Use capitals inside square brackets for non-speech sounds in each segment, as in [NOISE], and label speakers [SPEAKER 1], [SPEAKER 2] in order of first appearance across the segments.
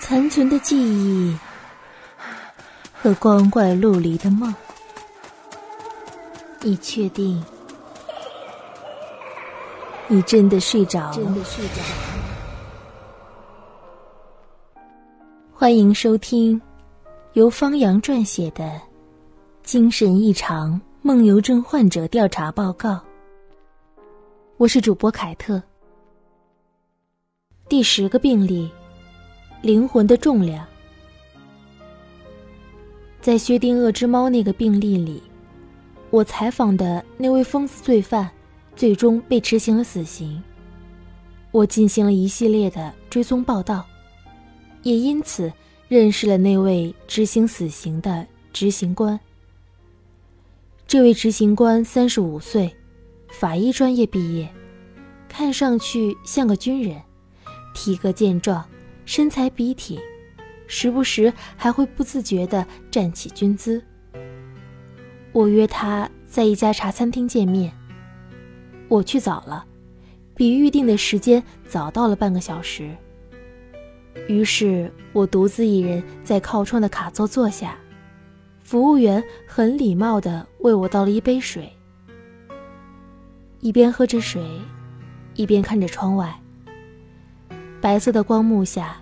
[SPEAKER 1] 残存的记忆和光怪陆离的梦，你确定？你真的睡着了？欢迎收听由方洋撰写的《精神异常梦游症患者调查报告》。我是主播凯特。第十个病例：灵魂的重量。在薛定谔之猫那个病例里，我采访的那位疯子罪犯。最终被执行了死刑。我进行了一系列的追踪报道，也因此认识了那位执行死刑的执行官。这位执行官三十五岁，法医专业毕业，看上去像个军人，体格健壮，身材笔挺，时不时还会不自觉地站起军姿。我约他在一家茶餐厅见面。我去早了，比预定的时间早到了半个小时。于是我独自一人在靠窗的卡座坐下，服务员很礼貌地为我倒了一杯水。一边喝着水，一边看着窗外。白色的光幕下，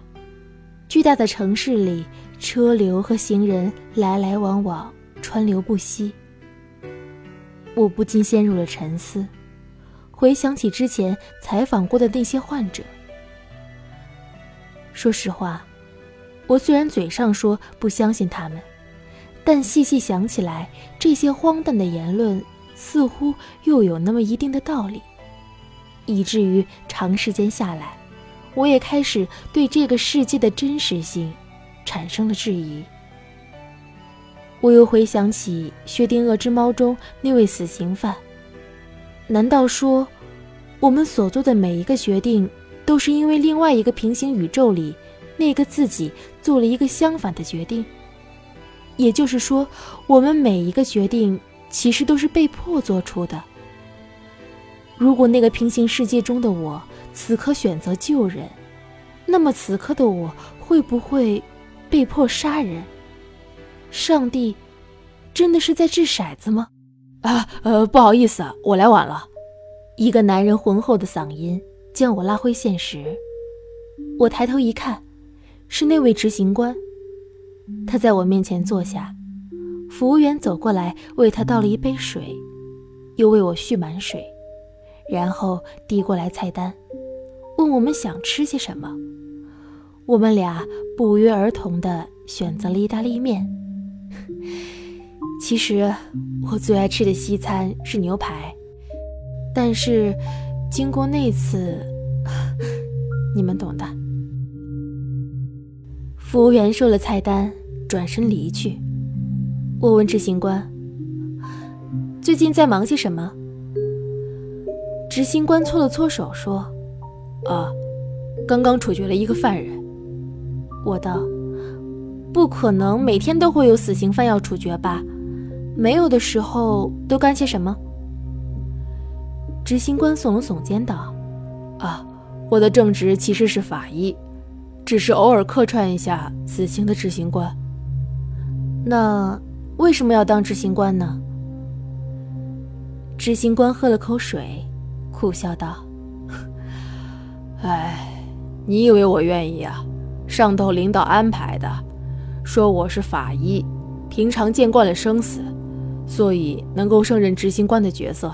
[SPEAKER 1] 巨大的城市里车流和行人来来往往，川流不息。我不禁陷入了沉思。回想起之前采访过的那些患者，说实话，我虽然嘴上说不相信他们，但细细想起来，这些荒诞的言论似乎又有那么一定的道理，以至于长时间下来，我也开始对这个世界的真实性产生了质疑。我又回想起《薛定谔之猫》中那位死刑犯。难道说，我们所做的每一个决定，都是因为另外一个平行宇宙里那个自己做了一个相反的决定？也就是说，我们每一个决定其实都是被迫做出的。如果那个平行世界中的我此刻选择救人，那么此刻的我会不会被迫杀人？上帝真的是在掷骰子吗？
[SPEAKER 2] 啊，呃，不好意思，我来晚了。
[SPEAKER 1] 一个男人浑厚的嗓音将我拉回现实。我抬头一看，是那位执行官。他在我面前坐下，服务员走过来为他倒了一杯水，又为我续满水，然后递过来菜单，问我们想吃些什么。我们俩不约而同地选择了意大利面。其实我最爱吃的西餐是牛排，但是经过那次，你们懂的。服务员收了菜单，转身离去。我问执行官：“最近在忙些什么？”执行官搓了搓手说：“
[SPEAKER 2] 啊，刚刚处决了一个犯人。”
[SPEAKER 1] 我道：“不可能每天都会有死刑犯要处决吧？”没有的时候都干些什么？执行官耸了耸肩道：“
[SPEAKER 2] 啊，我的正职其实是法医，只是偶尔客串一下死刑的执行官。
[SPEAKER 1] 那为什么要当执行官呢？”执行官喝了口水，苦笑道：“
[SPEAKER 2] 哎，你以为我愿意啊？上头领导安排的，说我是法医，平常见惯了生死。”所以能够胜任执行官的角色，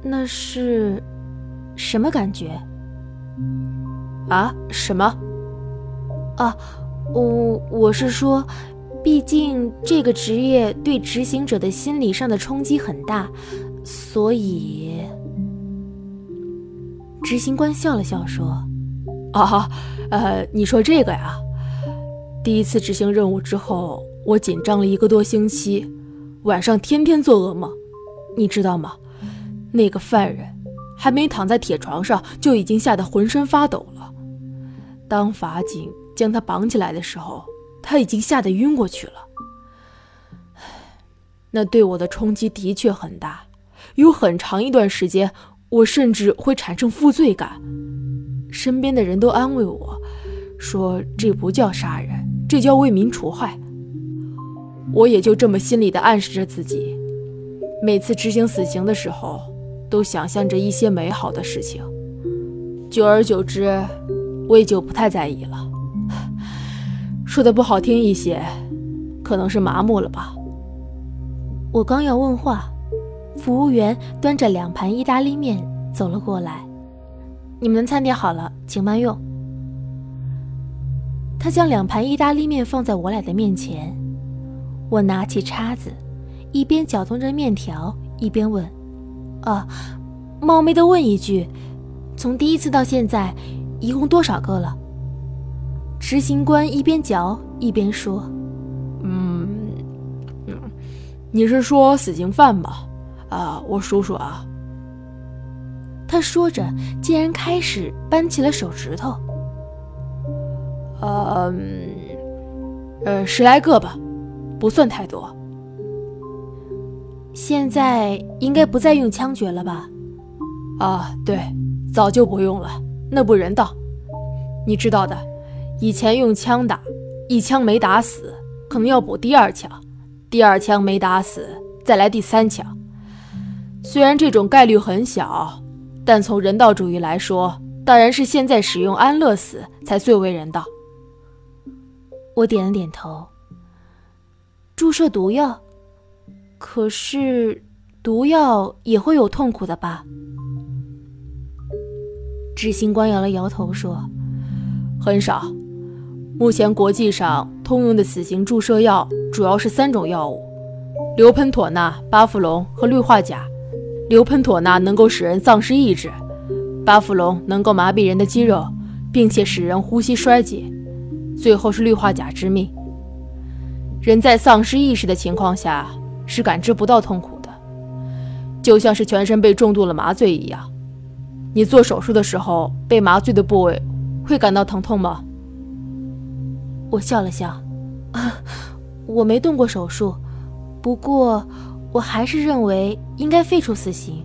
[SPEAKER 1] 那是什么感觉？
[SPEAKER 2] 啊？什么？
[SPEAKER 1] 啊？我我是说，毕竟这个职业对执行者的心理上的冲击很大，所以执行官笑了笑说：“
[SPEAKER 2] 啊，呃，你说这个呀？第一次执行任务之后。”我紧张了一个多星期，晚上天天做噩梦，你知道吗？那个犯人还没躺在铁床上，就已经吓得浑身发抖了。当法警将他绑起来的时候，他已经吓得晕过去了。那对我的冲击的确很大，有很长一段时间，我甚至会产生负罪感，身边的人都安慰我，说这不叫杀人，这叫为民除害。我也就这么心里的暗示着自己，每次执行死刑的时候，都想象着一些美好的事情。久而久之，我也就不太在意了。说的不好听一些，可能是麻木了吧。
[SPEAKER 1] 我刚要问话，服务员端着两盘意大利面走了过来。你们的餐点好了，请慢用。他将两盘意大利面放在我俩的面前，我拿起叉子，一边搅动着面条，一边问：“啊，冒昧的问一句，从第一次到现在，一共多少个了？”执行官一边嚼一边说：“
[SPEAKER 2] 嗯，你是说死刑犯吧？啊，我数数啊。”
[SPEAKER 1] 他说着，竟然开始扳起了手指头。
[SPEAKER 2] 呃，呃，十来个吧，不算太多。
[SPEAKER 1] 现在应该不再用枪决了吧？
[SPEAKER 2] 啊，对，早就不用了，那不人道。你知道的，以前用枪打，一枪没打死，可能要补第二枪，第二枪没打死，再来第三枪。虽然这种概率很小。但从人道主义来说，当然是现在使用安乐死才最为人道。
[SPEAKER 1] 我点了点头。注射毒药，可是毒药也会有痛苦的吧？执行官摇了摇头说：“
[SPEAKER 2] 很少。目前国际上通用的死刑注射药主要是三种药物：硫喷妥钠、巴氟龙和氯化钾。”硫喷妥钠能够使人丧失意志，巴弗龙能够麻痹人的肌肉，并且使人呼吸衰竭，最后是氯化钾致命。人在丧失意识的情况下是感知不到痛苦的，就像是全身被重度了麻醉一样。你做手术的时候被麻醉的部位会感到疼痛吗？
[SPEAKER 1] 我笑了笑，啊，我没动过手术，不过。我还是认为应该废除死刑。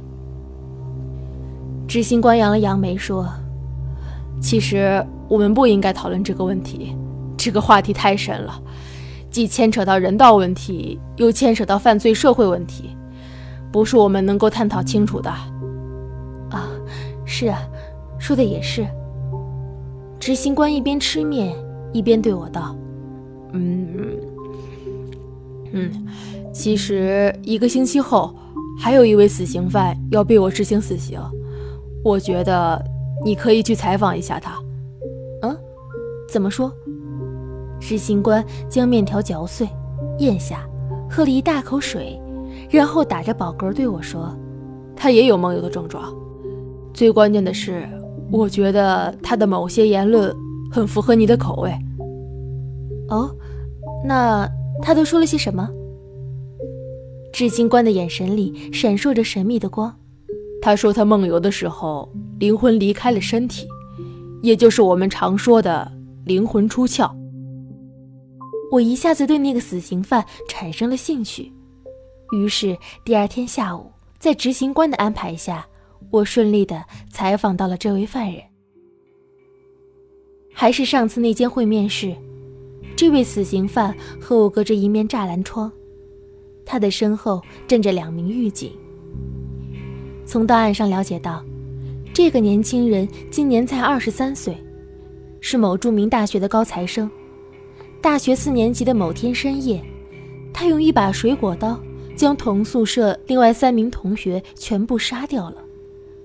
[SPEAKER 1] 执行官扬了扬眉说：“
[SPEAKER 2] 其实我们不应该讨论这个问题，这个话题太深了，既牵扯到人道问题，又牵扯到犯罪社会问题，不是我们能够探讨清楚的。”
[SPEAKER 1] 啊，是啊，说的也是。执行官一边吃面一边对我道：“
[SPEAKER 2] 嗯，嗯。”其实一个星期后，还有一位死刑犯要被我执行死刑。我觉得你可以去采访一下他。
[SPEAKER 1] 嗯，怎么说？执行官将面条嚼碎，咽下，喝了一大口水，然后打着饱嗝对我说：“
[SPEAKER 2] 他也有梦游的症状。最关键的是，我觉得他的某些言论很符合你的口味。”
[SPEAKER 1] 哦，那他都说了些什么？执行官的眼神里闪烁着神秘的光。
[SPEAKER 2] 他说：“他梦游的时候，灵魂离开了身体，也就是我们常说的灵魂出窍。”
[SPEAKER 1] 我一下子对那个死刑犯产生了兴趣。于是第二天下午，在执行官的安排下，我顺利的采访到了这位犯人。还是上次那间会面室，这位死刑犯和我隔着一面栅栏窗。他的身后站着两名狱警。从档案上了解到，这个年轻人今年才二十三岁，是某著名大学的高材生。大学四年级的某天深夜，他用一把水果刀将同宿舍另外三名同学全部杀掉了，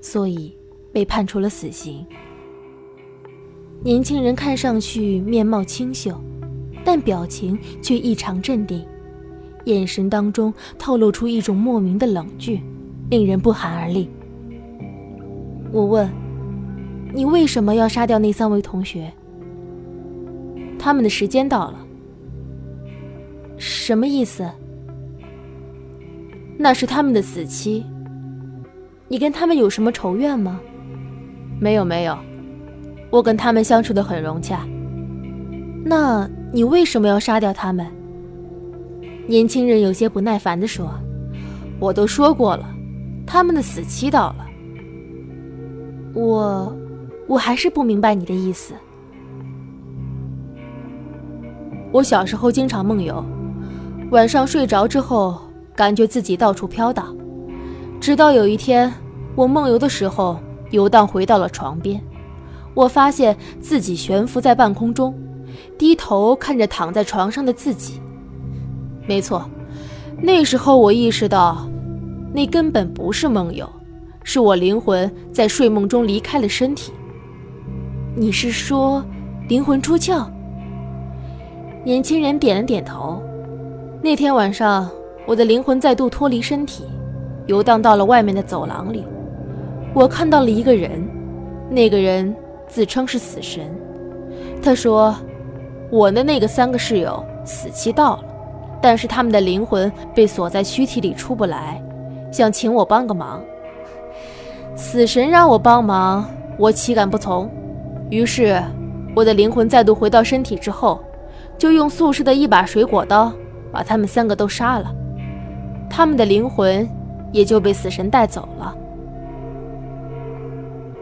[SPEAKER 1] 所以被判处了死刑。年轻人看上去面貌清秀，但表情却异常镇定。眼神当中透露出一种莫名的冷峻，令人不寒而栗。我问：“你为什么要杀掉那三位同学？”他们的时间到了。什么意思？那是他们的死期。你跟他们有什么仇怨吗？
[SPEAKER 2] 没有，没有。我跟他们相处的很融洽。
[SPEAKER 1] 那你为什么要杀掉他们？年轻人有些不耐烦地说：“
[SPEAKER 2] 我都说过了，他们的死期到了。”
[SPEAKER 1] 我，
[SPEAKER 3] 我还是不明白你的意思。
[SPEAKER 1] 我小时候经常梦游，晚上睡着之后，感觉自己到处飘荡，直到有一天，我梦游的时候游荡回到了床边，我发现自己悬浮在半空中，低头看着躺在床上的自己。没错，那时候我意识到，那根本不是梦游，是我灵魂在睡梦中离开了身体。
[SPEAKER 3] 你是说，灵魂出窍？年轻人点了点头。
[SPEAKER 1] 那天晚上，我的灵魂再度脱离身体，游荡到了外面的走廊里。我看到了一个人，那个人自称是死神。他说：“我的那个三个室友死期到了，但是他们的灵魂被锁在躯体里出不来，想请我帮个忙。”死神让我帮忙，我岂敢不从？于是，我的灵魂再度回到身体之后。就用宿舍的一把水果刀把他们三个都杀了，他们的灵魂也就被死神带走了。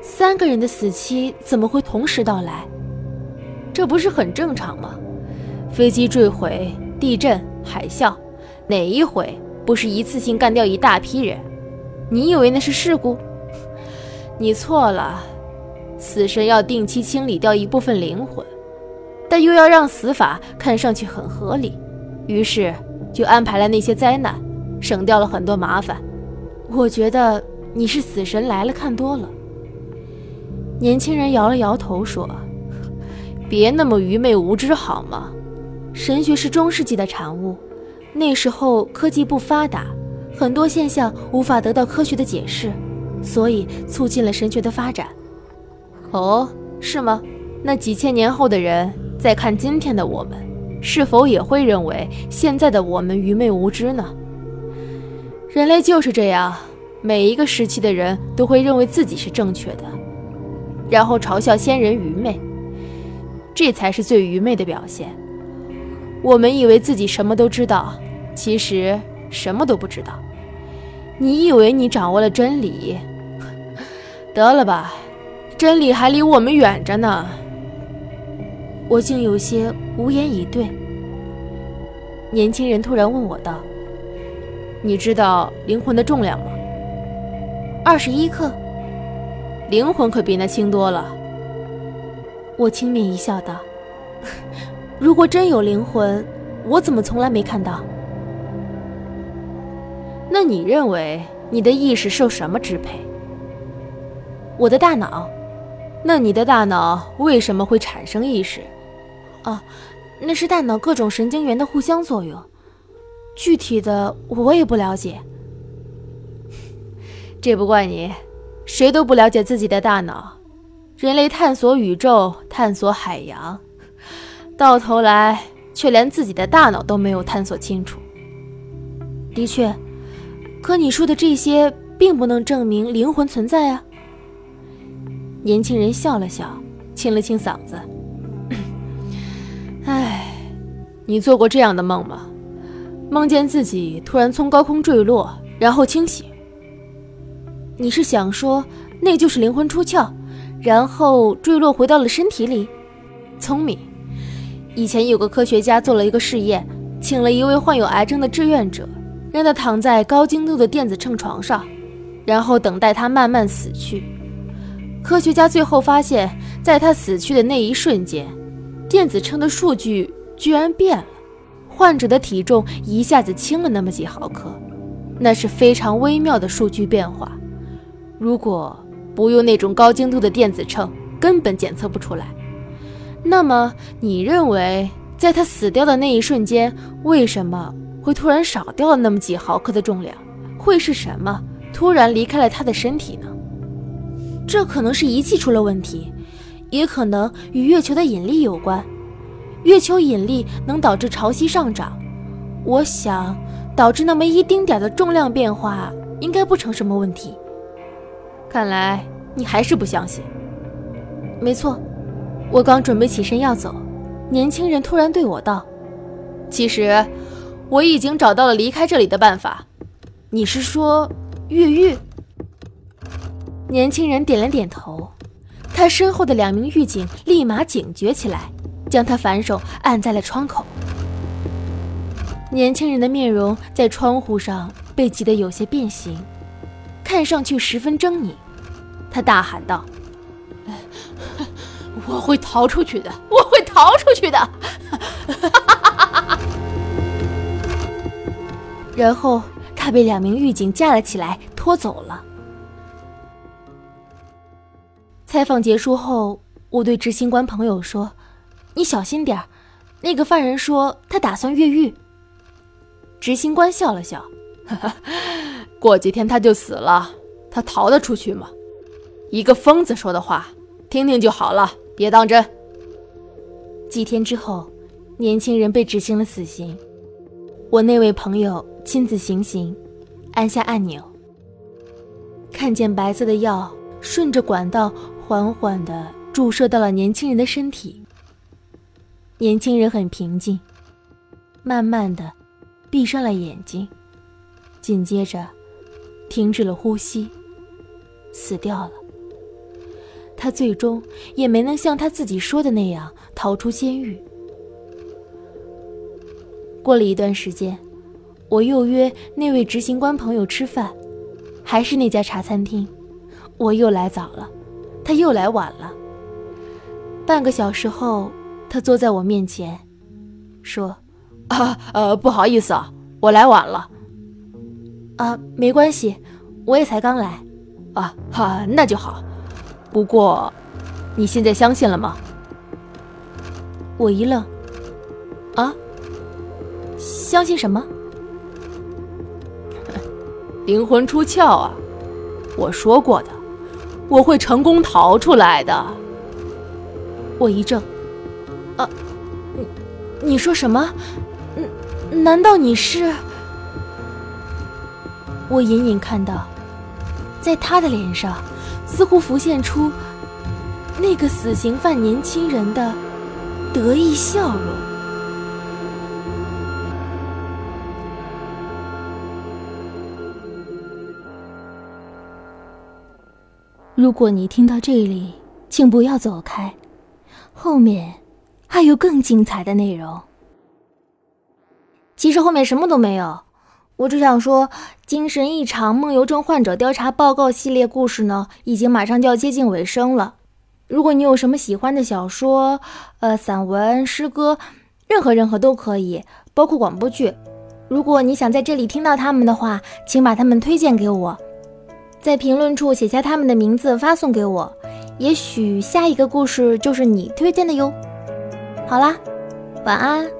[SPEAKER 3] 三个人的死期怎么会同时到来？
[SPEAKER 1] 这不是很正常吗？飞机坠毁、地震、海啸，哪一回不是一次性干掉一大批人？你以为那是事故？你错了，死神要定期清理掉一部分灵魂。但又要让死法看上去很合理，于是就安排了那些灾难，省掉了很多麻烦。
[SPEAKER 3] 我觉得你是死神来了看多了。年轻人摇了摇头说：“
[SPEAKER 1] 别那么愚昧无知好吗？
[SPEAKER 3] 神学是中世纪的产物，那时候科技不发达，很多现象无法得到科学的解释，所以促进了神学的发展。
[SPEAKER 1] 哦，是吗？那几千年后的人？”再看今天的我们，是否也会认为现在的我们愚昧无知呢？人类就是这样，每一个时期的人都会认为自己是正确的，然后嘲笑先人愚昧，这才是最愚昧的表现。我们以为自己什么都知道，其实什么都不知道。你以为你掌握了真理？得了吧，真理还离我们远着呢。
[SPEAKER 3] 我竟有些无言以对。年轻人突然问我道：“
[SPEAKER 1] 你知道灵魂的重量吗？”
[SPEAKER 3] 二十一克。
[SPEAKER 1] 灵魂可比那轻多了。
[SPEAKER 3] 我轻蔑一笑道：“ [LAUGHS] 如果真有灵魂，我怎么从来没看到？”
[SPEAKER 1] 那你认为你的意识受什么支配？
[SPEAKER 3] 我的大脑。
[SPEAKER 1] 那你的大脑为什么会产生意识？
[SPEAKER 3] 哦，那是大脑各种神经元的互相作用，具体的我也不了解。[LAUGHS]
[SPEAKER 1] 这不怪你，谁都不了解自己的大脑。人类探索宇宙，探索海洋，到头来却连自己的大脑都没有探索清楚。
[SPEAKER 3] 的确，可你说的这些并不能证明灵魂存在啊。
[SPEAKER 1] 年轻人笑了笑，清了清嗓子。[COUGHS] 唉，你做过这样的梦吗？梦见自己突然从高空坠落，然后清醒。
[SPEAKER 3] 你是想说那就是灵魂出窍，然后坠落回到了身体里？
[SPEAKER 1] 聪明。以前有个科学家做了一个试验，请了一位患有癌症的志愿者，让他躺在高精度的电子秤床上，然后等待他慢慢死去。科学家最后发现，在他死去的那一瞬间。电子秤的数据居然变了，患者的体重一下子轻了那么几毫克，那是非常微妙的数据变化。如果不用那种高精度的电子秤，根本检测不出来。那么，你认为在他死掉的那一瞬间，为什么会突然少掉了那么几毫克的重量？会是什么突然离开了他的身体呢？
[SPEAKER 3] 这可能是仪器出了问题。也可能与月球的引力有关，月球引力能导致潮汐上涨。我想，导致那么一丁点的重量变化，应该不成什么问题。
[SPEAKER 1] 看来你还是不相信。
[SPEAKER 3] 没错，我刚准备起身要走，年轻人突然对我道：“
[SPEAKER 1] 其实，我已经找到了离开这里的办法。”
[SPEAKER 3] 你是说越狱？年轻人点了点头。
[SPEAKER 1] 他身后的两名狱警立马警觉起来，将他反手按在了窗口。年轻人的面容在窗户上被挤得有些变形，看上去十分狰狞。他大喊道：“
[SPEAKER 2] 我会逃出去的，我会逃出去的！” [LAUGHS]
[SPEAKER 1] 然后他被两名狱警架了起来，拖走了。采访结束后，我对执行官朋友说：“你小心点那个犯人说他打算越狱。”执行官笑了笑：“ [LAUGHS]
[SPEAKER 2] 过几天他就死了，他逃得出去吗？一个疯子说的话，听听就好了，别当真。”
[SPEAKER 1] 几天之后，年轻人被执行了死刑。我那位朋友亲自行刑，按下按钮，看见白色的药顺着管道。缓缓地注射到了年轻人的身体。年轻人很平静，慢慢的闭上了眼睛，紧接着停止了呼吸，死掉了。他最终也没能像他自己说的那样逃出监狱。过了一段时间，我又约那位执行官朋友吃饭，还是那家茶餐厅，我又来早了。他又来晚了。半个小时后，他坐在我面前，说：“
[SPEAKER 2] 啊，呃，不好意思啊，我来晚了。
[SPEAKER 1] 啊，没关系，我也才刚来。
[SPEAKER 2] 啊，哈，那就好。不过，你现在相信了吗？”
[SPEAKER 1] 我一愣：“啊，相信什么？[LAUGHS]
[SPEAKER 2] 灵魂出窍啊！我说过的。”我会成功逃出来的。
[SPEAKER 1] 我一怔，啊，你你说什么？难道你是？我隐隐看到，在他的脸上，似乎浮现出那个死刑犯年轻人的得意笑容。如果你听到这里，请不要走开，后面还有更精彩的内容。其实后面什么都没有，我只想说，精神异常梦游症患者调查报告系列故事呢，已经马上就要接近尾声了。如果你有什么喜欢的小说、呃散文、诗歌，任何任何都可以，包括广播剧。如果你想在这里听到他们的话，请把他们推荐给我。在评论处写下他们的名字，发送给我。也许下一个故事就是你推荐的哟。好啦，晚安。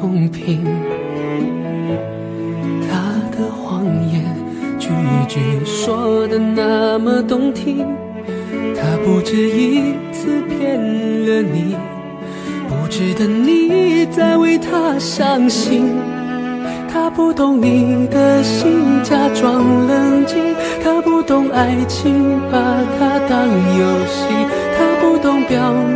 [SPEAKER 4] 公平他的谎言句句说的那么动听，他不止一次骗了你，不值得你再为他伤心。他不懂你的心，假装冷静。他不懂爱情，把它当游戏。他不懂表明相爱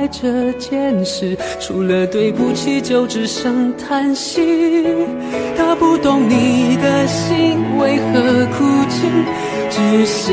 [SPEAKER 4] 爱这件事，除了对不起就只剩叹息。他不懂你的心为何哭泣，窒息